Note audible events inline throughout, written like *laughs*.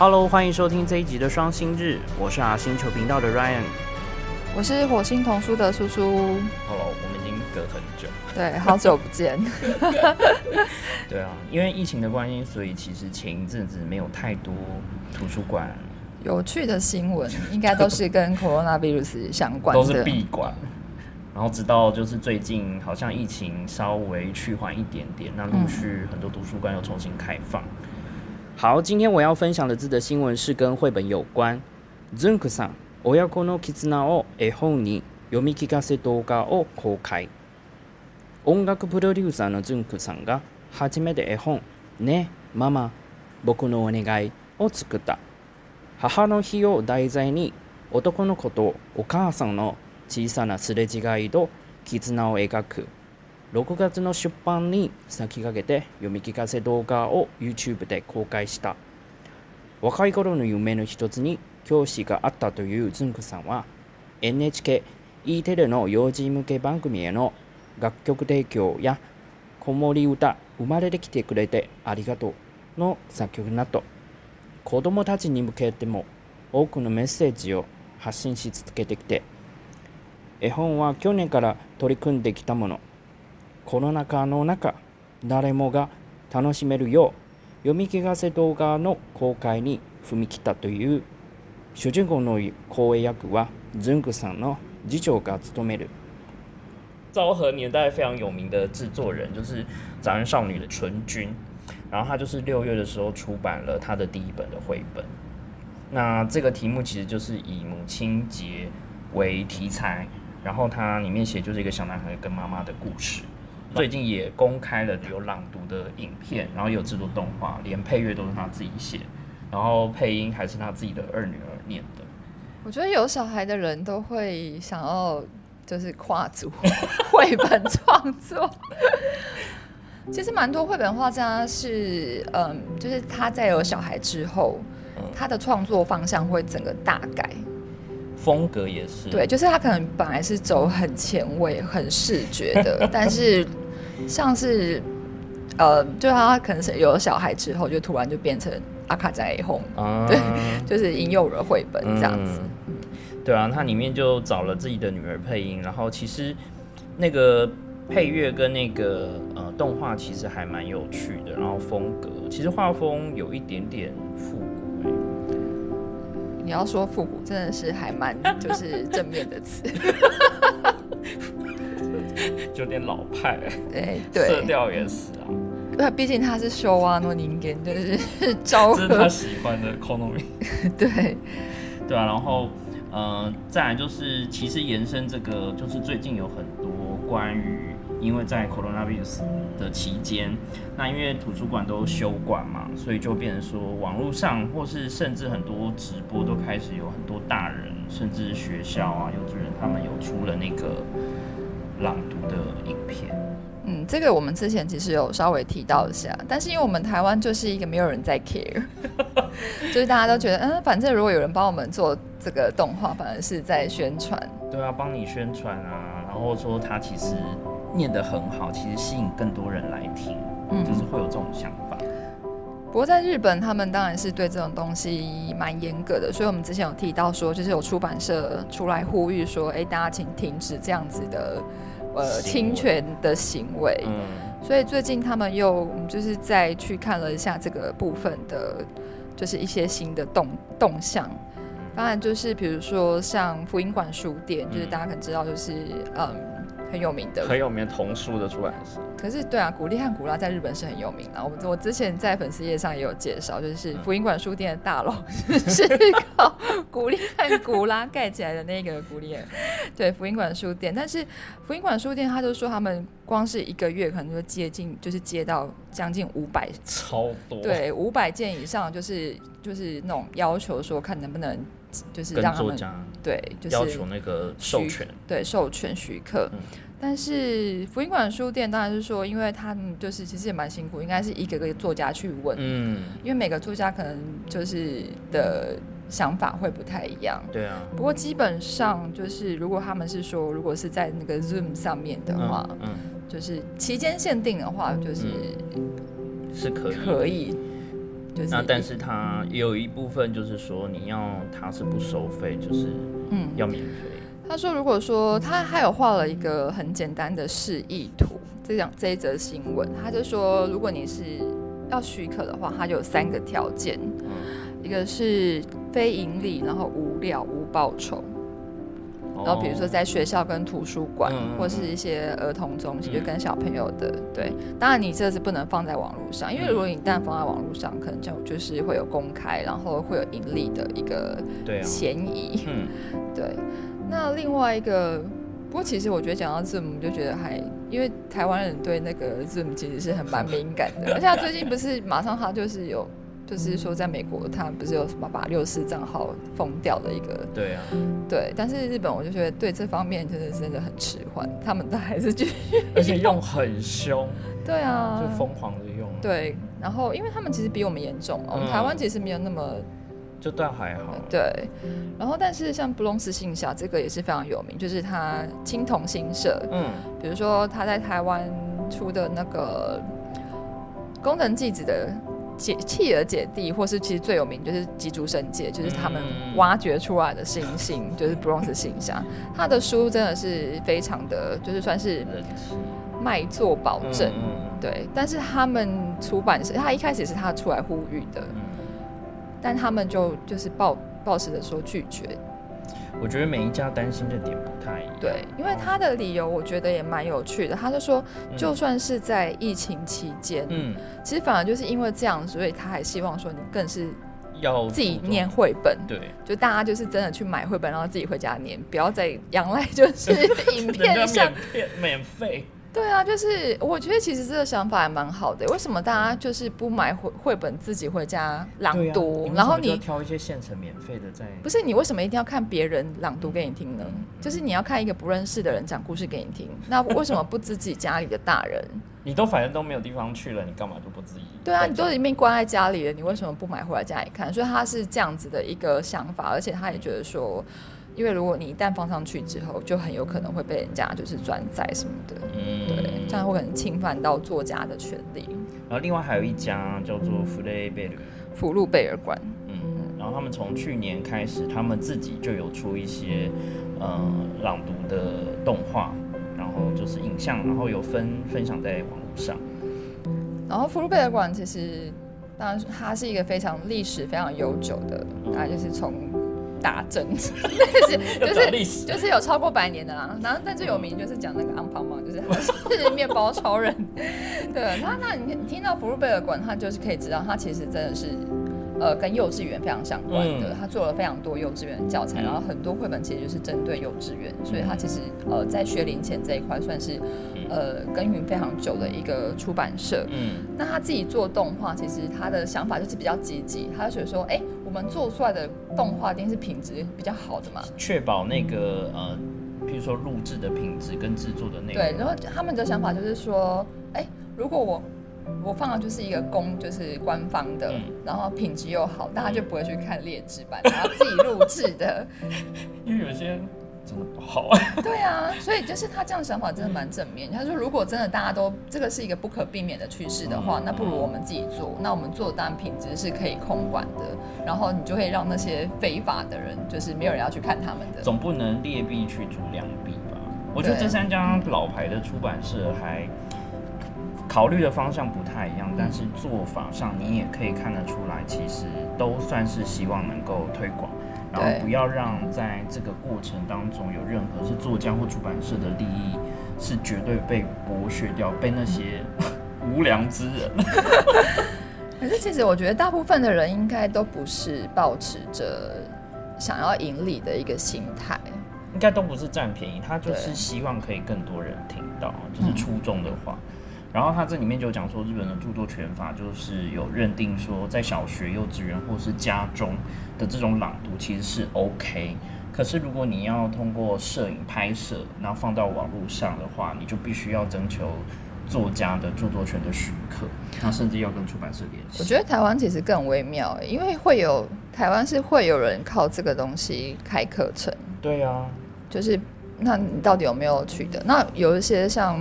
Hello，欢迎收听这一集的双星日，我是阿星球频道的 Ryan。我是火星童书的叔叔，Hello，我们已经隔很久。对，好久不见。*laughs* 对啊，因为疫情的关系，所以其实前一阵子没有太多图书馆有趣的新闻应该都是跟 coronavirus 相关的都是的。闭馆，然后直到就是最近好像疫情稍微趋缓一点点，那陆续很多图书馆又重新开放。好，今天我要分享的字的新闻是跟绘本有关。ズンクさん、親子の絆を絵本に読み聞かせ動画を公開。音楽プロデューサーのズンクさんが初めて絵本「ねママ僕のお願い」を作った母の日を題材に男の子とお母さんの小さなすれ違いと絆を描く6月の出版に先駆けて読み聞かせ動画を YouTube で公開した。若い頃の夢の一つに教師があったというズンクさんは NHKE テレの幼児向け番組への楽曲提供や子守歌生まれてきてくれてありがとうの作曲など子どもたちに向けても多くのメッセージを発信し続けてきて絵本は去年から取り組んできたもの。コロナ禍の中誰もが楽しめるよう読み聞かせ動画の公開に踏み切ったという主人公の声役はズンクさんの次長が務める昭和年代非常有名的制作人就是早安少女的纯君，然后他就是六月的时候出版了他的第一本的绘本。那这个题目其实就是以母亲节为题材，然后它里面写就是一个小男孩跟妈妈的故事。 最近也公开了有朗读的影片，然后也有制作动画，连配乐都是他自己写，然后配音还是他自己的二女儿念的。我觉得有小孩的人都会想要就是跨足 *laughs* 绘本创作。*laughs* 其实蛮多绘本画家是，嗯，就是他在有小孩之后，他的创作方向会整个大改。风格也是。对，就是他可能本来是走很前卫、很视觉的，*laughs* 但是像是呃，就他可能是有了小孩之后，就突然就变成阿卡加以后，啊，对就是婴幼儿绘本这样子。嗯。对啊，他里面就找了自己的女儿配音，然后其实那个配乐跟那个呃动画其实还蛮有趣的，然后风格其实画风有一点点复你要说复古，真的是还蛮 *laughs* 就是正面的词。*laughs* 就有点老派、对。色对，调也是啊，那毕竟他是修啊诺宁根，就是招这是他，喜欢的 Konomi。*laughs* 对，对啊，然后呃，再来就是其实延伸这个，就是最近有很多关于，因为在 coronavirus 的期间，那因为图书馆都休馆嘛，所以就变成说网络上或是甚至很多直播都开始有很多大人，甚至学校啊、幼稚园他们有出了那个朗读的影片。嗯，这个我们之前其实有稍微提到一下，但是因为我们台湾就是一个没有人在 care，*laughs* 就是大家都觉得，嗯，反正如果有人帮我们做这个动画，反而是在宣传。对啊，帮你宣传啊，然后说他其实念得很好，其实吸引更多人来听，嗯就是会有这种想法。不过在日本，他们当然是对这种东西蛮严格的，所以我们之前有提到说，就是有出版社出来呼吁说，哎，大家请停止这样子的呃侵权的行为。嗯。所以最近他们又嗯就是再去看了一下这个部分的，就是一些新的动动向。当然就是比如说像福音馆书店，就是嗯大家可能知道，就是嗯很有名的很有名的童书的出版社，可是对啊，古力和古拉在日本是很有名的。我们我之前在粉丝页上也有介绍，就是福音馆书店的大楼是靠古力和古拉盖起来的那个古力和，对福音馆书店。但是福音馆书店他就说，他们光是一个月可能就接近，就是接到将近五百，超多。，对五百件以上，就是就是那种要求说看能不能就是让他们作家对就是要求那个授权，对授权许可。嗯。但是福音馆书店当然是说，因为他们就是其实也蛮辛苦，应该是一个个作家去问，嗯，因为每个作家可能就是的想法会不太一样。对啊，不过基本上就是，如果他们是说，如果是在那个 Zoom 上面的话，嗯，就是期间限定的话，就是是可以，可以，就是那但是它也有一部分就是说你要它是不收费，就是嗯，要免费。他说，如果说他还有画了一个很简单的示意图，这样这一则新闻，他就说，如果你是要许可的话，它就有三个条件，嗯，一个是非盈利，然后无料无报酬，然后比如说哦。在学校跟图书馆、或是一些儿童中心，跟小朋友的，对，当然你这是不能放在网络上，因为嗯如果你一旦放在网络上，可能就就是会有公开，然后会有盈利的一个嫌疑。嗯，*laughs* 对，那另外一个，不过其实我觉得讲到 Zoom，就觉得还因为台湾人对那个 Zoom 其实是很蛮敏感的，而且他最近不是马上他就是有，就是说在美国他不是有什么把六四账号封掉的一个，对啊，对，但是日本我就觉得对这方面真的真的很迟缓，他们都还是继续 *laughs* 而且用很凶，*laughs* 对啊就，疯狂的用，，对，然后因为他们其实比我们严重嘛，我们嗯台湾其实没有那么就倒还好。对，然后但是像布隆斯信侠这个也是非常有名，就是他青铜新社，嗯，比如说他在台湾出的那个工藤纪子的姐弃儿姐弟，或是其实最有名就是吉竹神介，就是他们嗯。挖掘出来的星星，就是 Bronze 星象，他的书真的是非常的，就是算是卖座保证。对，但是他们出版社，他一开始是他出来呼吁的，嗯。但他们就就是抱抱持的说拒绝，我觉得每一家担心的点不太一样。对，因为他的理由我觉得也蛮有趣的，他就说，就算是在疫情期间，嗯，其实反而就是因为这样，所以他还希望说你更是要自己念，绘本，对，就大家就是真的去买绘本，然后自己回家念，不要再仰赖就是 *laughs* 影片上免。片免费，对啊，就是我觉得其实这个想法还蛮好的。为什么大家就是不买绘绘本自己回家朗读，然后你挑一些现成免费的在，不是你为什么一定要看别人朗读给你听呢？就是你要看一个不认识的人讲故事给你听，那为什么不自己家里的大人？*laughs* 你都反正都没有地方去了，你干嘛就不自己？对啊，你都已经被关在家里了，你为什么不买回来家里看？所以他是这样子的一个想法，而且他也觉得说，因为如果你一旦放上去之后，就很有可能会被人家就是转载什么的，嗯，对，这样会可能侵犯到作家的权利。然后另外还有一家叫做弗雷贝尔，福禄贝尔馆，嗯，然后他们从去年开始，他们自己就有出一些呃朗读的动画，然后就是影像，然后有分分享在网络上。然后福禄贝尔馆其实当然它是一个非常历史非常悠久的，大概就是从大正，*laughs* 就是就是就是有超过百年的啦。然后但最有名就是讲那个安胖胖，就是他 *laughs* 是面包超人。对，那那你你听到福禄贝尔馆，他就是可以知道他其实真的是。呃，跟幼稚园非常相关的，嗯他做了非常多幼稚园教材，嗯然后很多绘本其实就是针对幼稚园，所以他其实呃在学龄前这一块算是呃耕耘非常久的一个出版社。嗯那他自己做动画，其实他的想法就是比较积极，他就觉得说，哎、我们做出来的动画一定是品质比较好的嘛。确保那个呃，譬如说录制的品质跟制作的内容。对，然后他们的想法就是说，哎、如果我我放的就是一个公，就是官方的，嗯然后品质又好，大家就不会去看劣质版，然后自己录制的。*laughs* 因为有些真的不好。*laughs* 对啊，所以就是他这样想法真的蛮正面。他说，如果真的大家都这个是一个不可避免的趋势的话，嗯那不如我们自己做。那我们做的当然品质是可以控管的，然后你就会让那些非法的人，就是没有人要去看他们的。总不能劣币驱逐良币吧？我觉得这三家老牌的出版社还考虑的方向不太一样，但是做法上你也可以看得出来，其实都算是希望能够推广，然后不要让在这个过程当中有任何是作家或出版社的利益是绝对被剥削掉，被那些 *laughs* 无良之人。*laughs* 可是其实我觉得大部分的人应该都不是抱持着想要盈利的一个心态。应该都不是占便宜，他就是希望可以更多人听到，就是初衷的话。然后他这里面就讲说，日本的著作权法就是有认定说，在小学、幼稚园或是家中的这种朗读其实是 OK。可是如果你要通过摄影拍摄，然后放到网络上的话，你就必须要征求作家的著作权的许可，那甚至要跟出版社联系。我觉得台湾其实更微妙欸，因为会有台湾是会有人靠这个东西开课程，对啊，就是那你到底有没有取得？那有一些像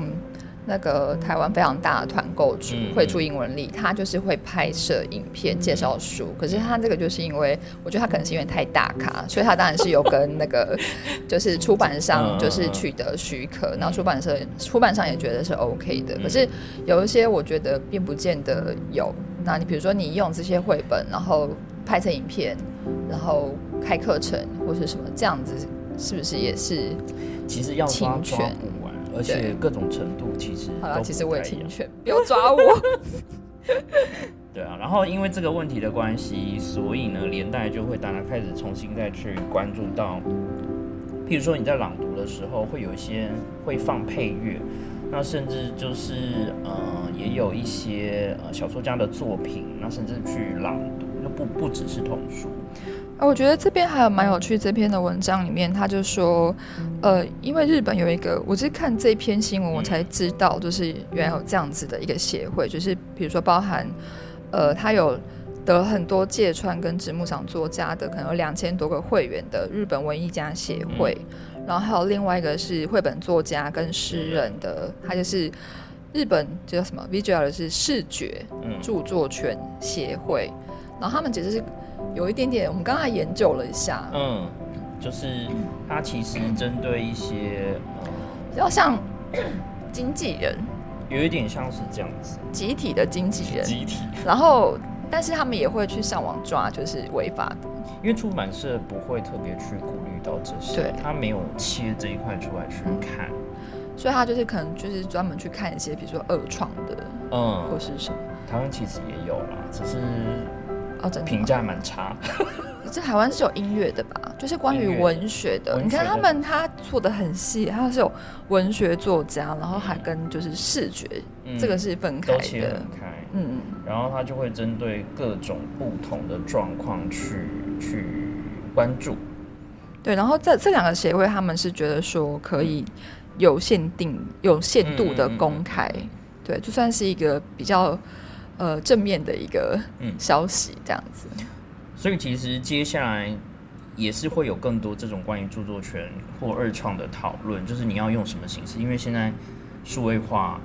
那个台湾非常大的团购主嗯会出英文力，他就是会拍摄影片介绍书。可是他这个就是因为，我觉得他可能是因为太大咖，所以他当然是有跟那个 *laughs* 就是出版商嗯就是取得许可，然后出版社出版商也觉得是 OK 的。可是有一些我觉得并不见得有。那你比如说你用这些绘本，然后拍成影片，然后开课程或是什么这样子，是不是也是？其实要抓侵抓权而且各种程度其实好了，都其实我也不太一样侵权，不要抓我。*laughs* 对啊，然后因为这个问题的关系，所以呢，连带就会大家开始重新再去关注到，譬如说你在朗读的时候，会有一些会放配乐，那甚至就是呃，也有一些呃小说家的作品，那甚至去朗读，那不不只是童书。啊，我觉得这边还有蛮有趣，这篇的文章里面他就说，呃，因为日本有一个，我是看这篇新闻我才知道，就是原来有这样子的一个协会，就是比如说包含，呃，他有得很多芥川跟直木赏作家的，可能有两千多个会员的日本文艺家协会，然后还有另外一个是绘本作家跟诗人的，他就是日本叫什么 visual 的是视觉嗯著作权协会，然后他们其实是有一点点，我们刚才研究了一下，嗯，就是它其实针对一些呃，比较像 *coughs* 经纪人，有一点像是这样子，集体的经纪人，集体。然后但是他们也会去上网抓，就是违法的。因为出版社不会特别去顾虑到这些对，他没有切这一块出来去看，所以他就是可能就是专门去看一些，比如说二创的嗯。或嗯，是什么。台湾其实也有啦，只是哦，真的。评价蛮差。*laughs* 这台湾是有音乐的吧？就是关于文学的。文学的你看他们他做的很细，他是有文学作家，然后还跟就是视觉，嗯这个是分开的嗯，然后他就会针对各种不同的状况去去关注。对。然后这这两个协会，他们是觉得说可以有限定、有限度的公开，对，就算是一个比较呃正面的一个嗯消息，这样子。所以其实接下来也是会有更多这种关于著作权或二创的讨论，就是你要用什么形式，因为现在数位化，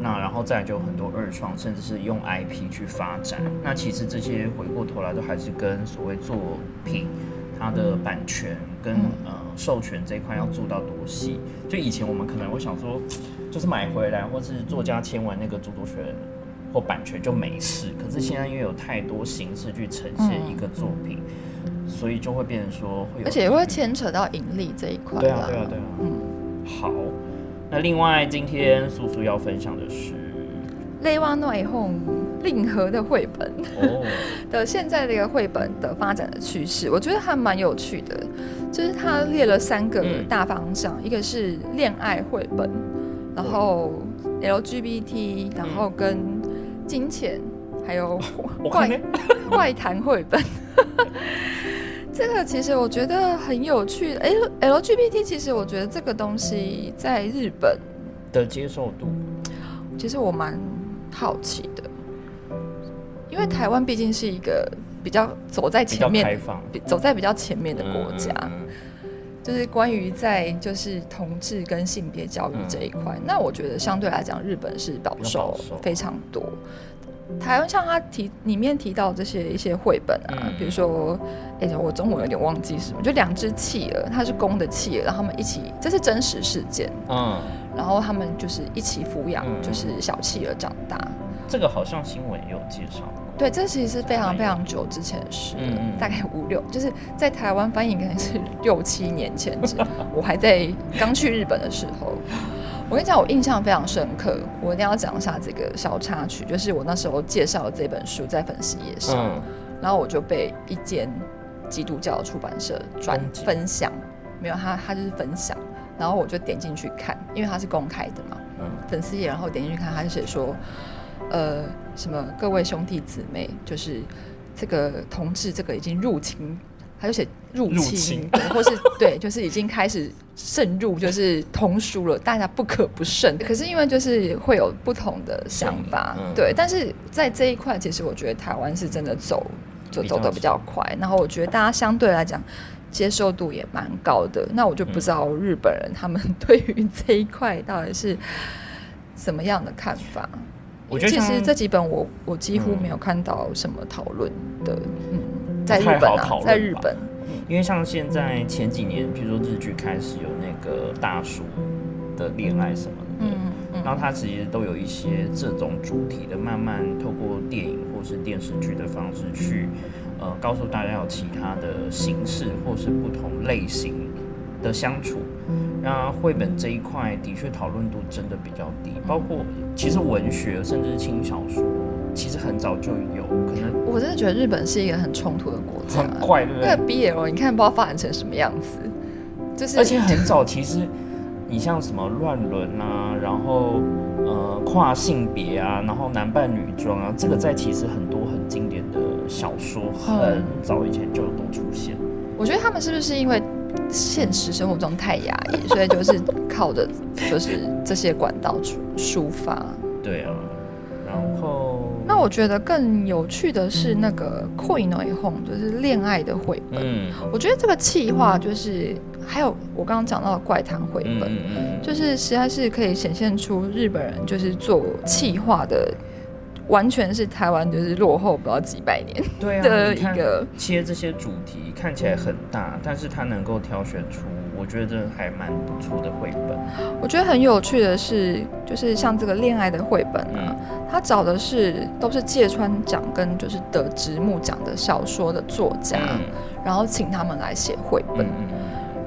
那然后再来就有很多二创，甚至是用 IP 去发展。那其实这些回过头来都还是跟所谓作品它的版权跟呃授权这一块要做到多细。就以前我们可能会想说，就是买回来或是作家签完那个著作权。或版权就没事，可是现在因为有太多形式去呈现一个作品，所以就会变成说会有，而且会牵扯到盈利这一块对啊啦对啊对啊。嗯，好，那另外今天素素要分享的是内湾内讧令和的绘本哦，*laughs* 的现在的一个绘本的发展的趋势，我觉得还蛮有趣的。就是他列了三个嗯。大方向，一个是恋爱绘本，然后 LGBT，然后跟金钱，还有 *laughs* 怪 *laughs* 怪谈绘本。*laughs* 这个其实我觉得很有趣。L LGBT 其实我觉得这个东西在日本，的接受度，其实我蛮好奇的，因为台湾毕竟是一个比较走在前面开放。比走在比较前面的国家，嗯嗯就是关于在就是同志跟性别教育这一块，那我觉得相对来讲，日本是保守非常多。台湾像他提里面提到这些一些绘本啊，嗯。比如说，哎、我中文有点忘记什么，就两只企鹅，它是公的企鹅，然后他们一起，这是真实事件，嗯，然后他们就是一起抚养，嗯。就是小企鹅长大。这个好像新闻也有介绍。过，对，这其实是非常非常久之前的事了，嗯嗯。大概五六，就是在台湾翻译可能是六七年前，是我还在刚去日本的时候。*laughs* 我跟你讲，我印象非常深刻，我一定要讲一下这个小插曲，就是我那时候介绍了这本书在粉丝页上，嗯，然后我就被一间基督教的出版社转分享，没有他他就是分享，然后我就点进去看，因为它是公开的嘛，嗯。粉丝页，然后点进去看，他就写说，呃，什么各位兄弟姊妹，就是这个同志这个已经入侵，他就写入入侵，对或是对，就是已经开始渗入，就是同书了，大家不可不慎。可是因为就是会有不同的想法，嗯对，但是在这一块，其实我觉得台湾是真的走就走的比较快，然后我觉得大家相对来讲。接受度也蛮高的，那我就不知道日本人他们 *laughs* 对于这一块到底是什么样的看法？我觉得其实这几本我我几乎嗯。没有看到什么讨论的，嗯，在日本啊在日本，因为像现在前几年，比如说日剧开始有那个大叔的恋爱什么的，嗯嗯。然后它其实都有一些这种主题的，慢慢透过电影或是电视剧的方式去，呃，告诉大家有其他的形式或是不同类型的相处。那绘本这一块的确讨论度真的比较低，包括其实文学甚至是轻小说，其实很早就有，可能我真的觉得日本是一个很冲突的国家很。怪，对不对那？个 BL 你看不知道发展成什么样子，就是而且很早，其实你像什么乱伦啊，然后呃跨性别啊，然后男扮女装啊，这个在其实很多很经典的小说很早以前就都出现。我觉得他们是不是因为现实生活中太压抑，所以就是靠着就是这些管道抒抒发。对啊，然后那我觉得更有趣的是那个《Coin o Home》，就是恋爱的绘本。嗯我觉得这个企划就是还有我刚刚讲到的怪谈绘嗯本，嗯嗯，就是实在是可以显现出日本人就是做企划的，完全是台湾就是落后不知道几百年对啊，的一个。切这些主题看起来很大，但是它能够挑选出我觉得还蛮不错的绘本。我觉得很有趣的是，就是像这个恋爱的绘本啊，他找的是都是芥川奖跟就是得直木奖的小说的作家，嗯然后请他们来写绘本。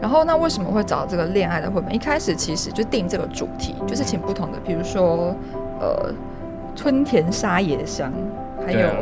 然后那为什么会找这个恋爱的绘本？一开始其实就定这个主题，就是请不同的，比如说呃春田沙野香，还有、啊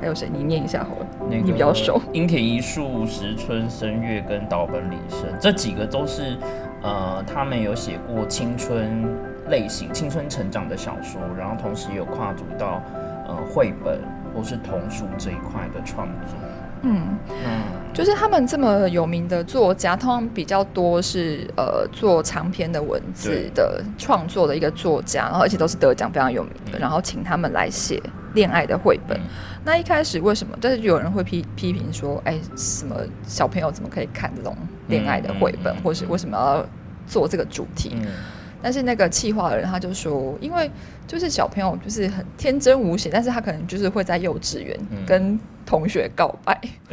还有谁？你念一下好了。那个你比较熟。樱田一树、石村生月跟岛本理生这几个都是呃，他们有写过青春类型、青春成长的小说，然后同时也有跨足到呃绘本或是童书这一块的创作。嗯，嗯，就是他们这么有名的作家，通常比较多是呃做长篇的文字的创作的一个作家，然后而且都是得奖非常有名的，嗯然后请他们来写恋爱的绘本。嗯那一开始为什么？但是有人会批批评说，哎，什么小朋友怎么可以看这种恋爱的绘本，或是为什么要做这个主题？嗯但是那个气化的人他就说，因为就是小朋友就是很天真无邪，但是他可能就是会在幼稚园嗯。跟同学告白，*laughs*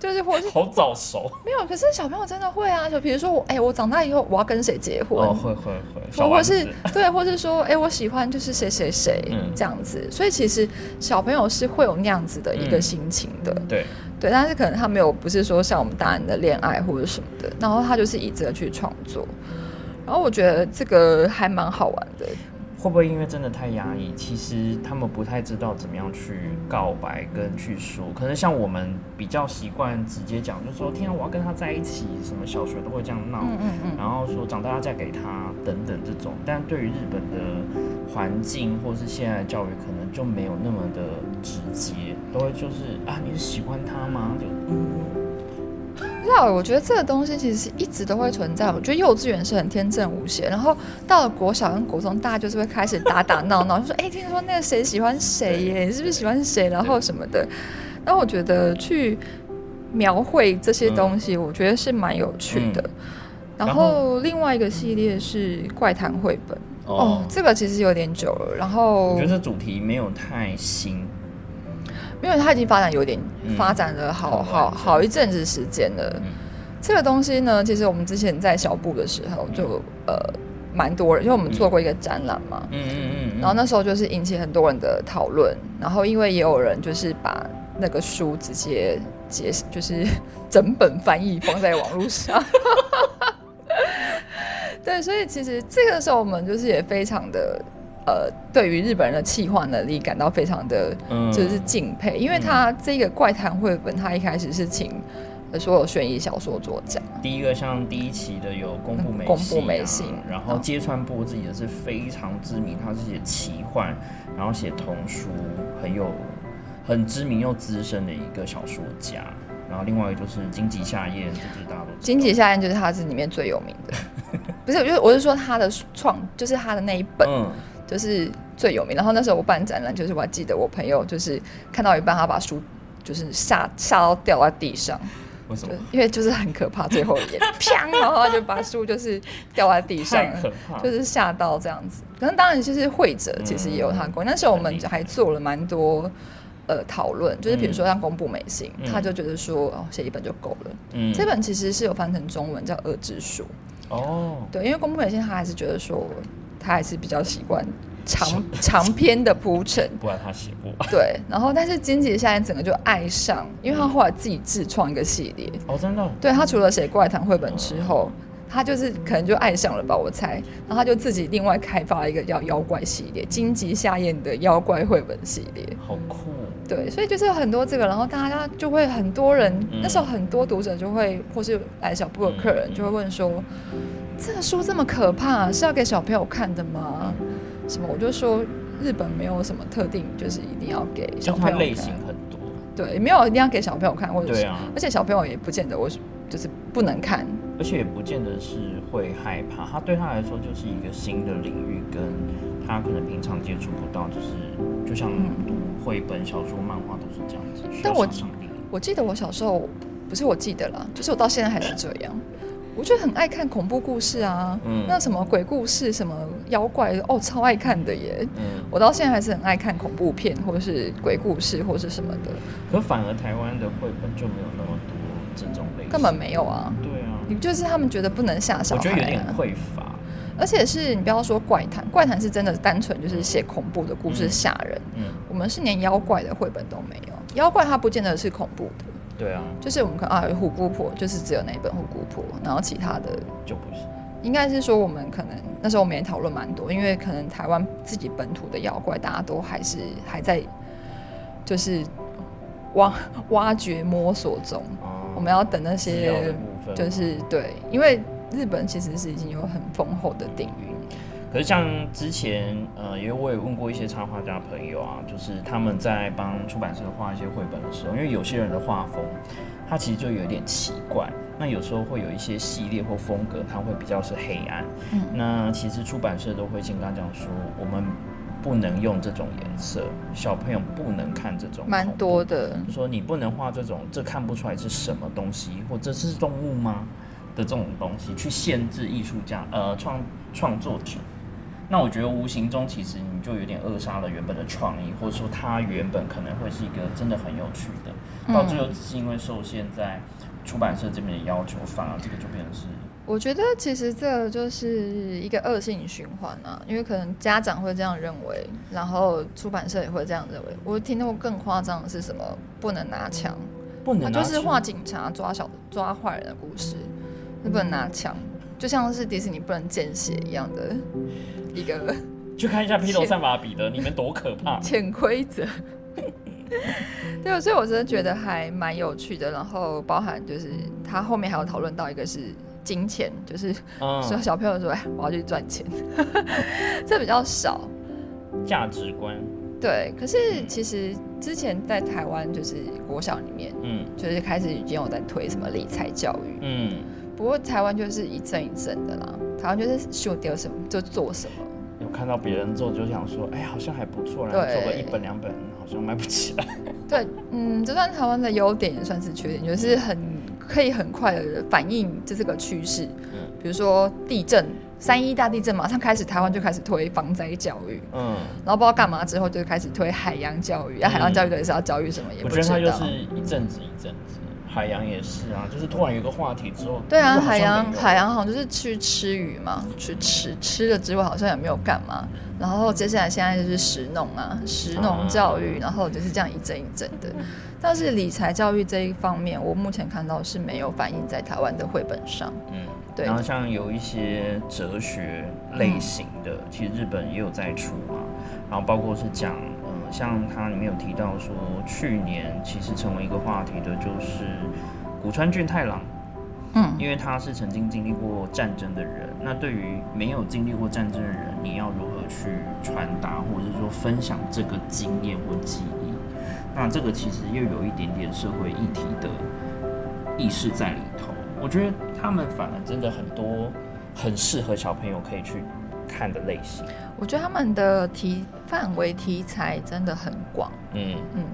就是或是好早熟。没有，可是小朋友真的会啊，就比如说我，哎、我长大以后我要跟谁结婚，哦，会会会，小或或是对，或是说，哎、我喜欢就是谁谁谁嗯。这样子，所以其实小朋友是会有那样子的一个嗯心情的，对，对，但是可能他没有不是说像我们大人的恋爱或者什么的，然后他就是以这个去创作，然后我觉得这个还蛮好玩的，会不会因为真的太压抑，其实他们不太知道怎么样去告白跟去说？可能像我们比较习惯直接讲，就说天啊，我要跟他在一起，什么小学都会这样闹，嗯嗯嗯，然后说长大要嫁给他等等这种。但对于日本的环境或是现在的教育，可能就没有那么的直接，都会就是啊，你是喜欢他吗？就嗯，不知道，我觉得这个东西其实是一直都会存在。我觉得幼稚园是很天真无邪，然后到了国小跟国中，大家就是会开始打打闹闹，就说：“哎、听说那个谁喜欢谁耶？你是不是喜欢谁？”然后什么的。那我觉得去描绘这些东西，我觉得是蛮有趣的。然然后另外一个系列是怪谈绘本哦哦，这个其实有点久了。然后我觉得这主题没有太新，因为它已经发展有点嗯发展了好很好好一阵子时间了。嗯这个东西呢，其实我们之前在小布的时候就呃蛮多人，因为我们做过一个展览嘛，嗯嗯嗯嗯，然后那时候就是引起很多人的讨论，然后因为也有人就是把那个书直接解就是 *laughs* 整本翻译放在网络上。*laughs* 对，所以其实这个时候我们就是也非常的呃，对于日本人的气化能力感到非常的嗯。就是敬佩，因为他这个怪谈绘本，他一开始是请呃所有悬疑小说作家，第一个像第一期的有宫部美啊，部美幸然后芥川波自己也是非常知名，他是写奇幻，然后写童书，很有很知名又资深的一个小说家。然后另外一个就是金吉夏彦，这就是大家都知道金吉夏彦就是他是里面最有名的，不是，就是我是说他的创，就是他的那一本嗯，就是最有名。然后那时候我办展览，就是我还记得我朋友就是看到一半，他把书就是吓吓到掉在地上，为什么？因为就是很可怕，最后一页，砰，然后就把书就是掉在地上，就是吓到这样子。可能当然就是会者其实也有他过，那时候我们还做了蛮多呃讨论，就是比如说像公布美信，他就觉得说哦写一本就够了。嗯，这本其实是有翻成中文叫《恶之书》。哦，对，因为公布美信他还是觉得说他还是比较习惯。长长篇的铺陈，不然他写不完。对，然后但是金姐现在整个就爱上，因为他后来自己自创一个系列。哦，真的。对他除了写怪谈绘本之后，他就是可能就爱上了吧，我猜。然后他就自己另外开发了一个叫妖怪系列，荆棘夏宴的妖怪绘本系列。好酷。对，所以就是有很多这个，然后大家就会很多人，那时候很多读者就会，或是来小布的客人就会问说：“这个书这么可怕，是要给小朋友看的吗？”什么？我就说日本没有什么特定，就是一定要给小朋友看。类型很多。对，没有一定要给小朋友看，或者是，而且小朋友也不见得我就是不能看，而且也不见得是会害怕。他对他来说就是一个新的领域，跟他可能平常接触不到，就是就像读绘本、小说、漫画都是这样子。但我我记得我小时候不是我记得了，就是我到现在还是这样。我就很爱看恐怖故事啊，那什么鬼故事、什么妖怪哦，超爱看的耶。我到现在还是很爱看恐怖片，或者是鬼故事，或是什么的。可反而台湾的绘本就没有那么多这种类型，根本没有啊。对啊，你就是他们觉得不能下小孩，我觉得有点匮乏。而且是你不要说怪谈，怪谈是真的单纯就是写恐怖的故事吓人。嗯，我们是连妖怪的绘本都没有，妖怪它不见得是恐怖的。对啊，就是我们看啊，虎姑婆就是只有那一本虎姑婆，然后其他的就不是。应该是说我们可能那时候我们也讨论蛮多，因为可能台湾自己本土的妖怪，大家都还是还在就是挖挖掘摸索中。我们要等那些就是对，因为日本其实是已经有很丰厚的底蕴。可是像之前，呃，因为我也问过一些插画家朋友啊，就是他们在帮出版社画一些绘本的时候，因为有些人的画风，他其实就有点奇怪。那有时候会有一些系列或风格，它会比较是黑暗。嗯。那其实出版社都会先跟他讲说，我们不能用这种颜色，小朋友不能看这种。蛮多的。说你不能画这种，这看不出来是什么东西，或这是动物吗？的这种东西，去限制艺术家，呃，创创作者。那我觉得无形中其实你就有点扼杀了原本的创意，或者说它原本可能会是一个真的很有趣的，到最后只是因为受限在出版社这边的要求，反而这个就变成是。我觉得其实这就是一个恶性循环啊，因为可能家长会这样认为，然后出版社也会这样认为。我听到过更夸张的是什么？不能拿枪，不能就是画警察抓小抓坏人的故事，不能拿枪，就像是迪士尼不能见血一样的。一个去看一下披头散发彼得，你们多可怕！潜 *laughs* 规则，*laughs* 对，所以我真的觉得还蛮有趣的。然后包含就是他后面还有讨论到一个是金钱，就是说小朋友说哎我要去赚钱，*laughs* 这比较少。价值观对，可是其实之前在台湾就是国小里面，嗯，就是开始已经有在推什么理财教育，嗯，不过台湾就是一阵一阵的啦。台湾就是秀掉什么就做什么，有看到别人做就想说，哎，好像还不错，然后做个一本两本，好像卖不起来。*laughs* 对，嗯，这算台湾的优点，也算是缺点，就是很可以很快的反映这是个趋势。嗯，比如说地震，三一大地震马上开始，台湾就开始推防灾教育。嗯，然后不知道干嘛之后就开始推海洋教育，啊，海洋教育到底是要教育什么？也不知道。我觉得它就是一阵子一阵子。海洋也是啊，就是突然有个话题之后，对啊，海洋海洋好像就是去吃鱼嘛，去吃吃了之后好像也没有干嘛，然后接下来现在就是食农啊，食农教育，然后就是这样一阵一阵的。但是理财教育这一方面，我目前看到是没有反映在台湾的绘本上。嗯，对。然后像有一些哲学类型的，其实日本也有在出嘛，然后包括是讲。像它里面有提到说，去年其实成为一个话题的就是古川俊太郎，嗯，因为他是曾经经历过战争的人。那对于没有经历过战争的人，你要如何去传达或者是说分享这个经验或记忆？那这个其实又有一点点社会议题的意识在里头。我觉得他们反而真的很多很适合小朋友可以去。看的类型，我觉得他们的题范围题材真的很广。嗯嗯，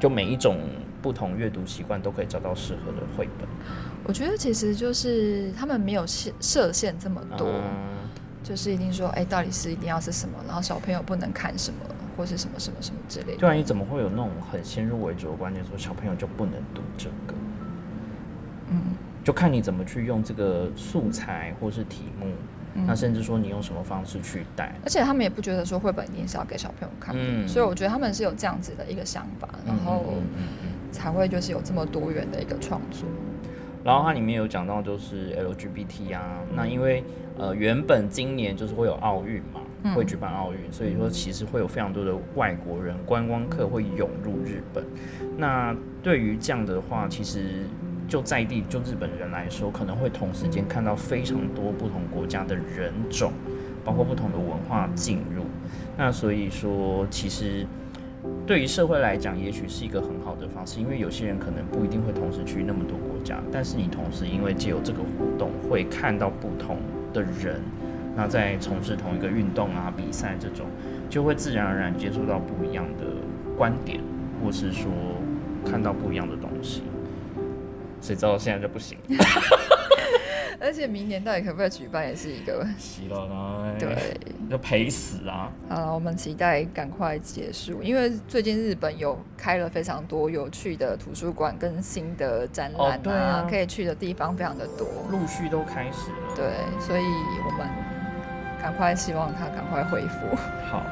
就每一种不同阅读习惯都可以找到适合的绘本？我觉得其实就是他们没有限设限这么多，嗯就是一定说，哎，到底是一定要是什么，然后小朋友不能看什么，或是什么什么什么之类的。对啊，你怎么会有那种很先入为主的观念，说小朋友就不能读这个？嗯就看你怎么去用这个素材或是题目，嗯那甚至说你用什么方式去带。而且他们也不觉得说绘本一定是要给小朋友看，嗯所以我觉得他们是有这样子的一个想法，然后才会就是有这么多元的一个创作。然后它里面有讲到就是 LGBT 啊，那因为呃原本今年就是会有奥运嘛，嗯会举办奥运，所以说其实会有非常多的外国人观光客会涌入日本。那对于这样的话，其实就在地就日本人来说，可能会同时间看到非常多不同国家的人种，包括不同的文化进入。那所以说，其实对于社会来讲，也许是一个很好的方式，因为有些人可能不一定会同时去那么多国家，但是你同时因为借由这个活动，会看到不同的人，那在从事同一个运动啊、比赛这种，就会自然而然接触到不一样的观点，或是说看到不一样的东西。谁知道现在就不行？*laughs* 而且明年到底可不可以举办，也是一个洗了呢，对。就赔死啊！好了，我们期待赶快结束，因为最近日本有开了非常多有趣的图书馆跟新的展览啊可以去的地方非常的多。陆续都开始了。对，所以我们赶快希望它赶快恢复。好，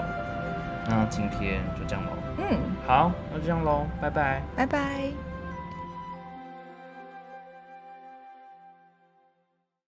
那今天就这样喽。嗯，好，那就这样喽，拜拜。拜拜。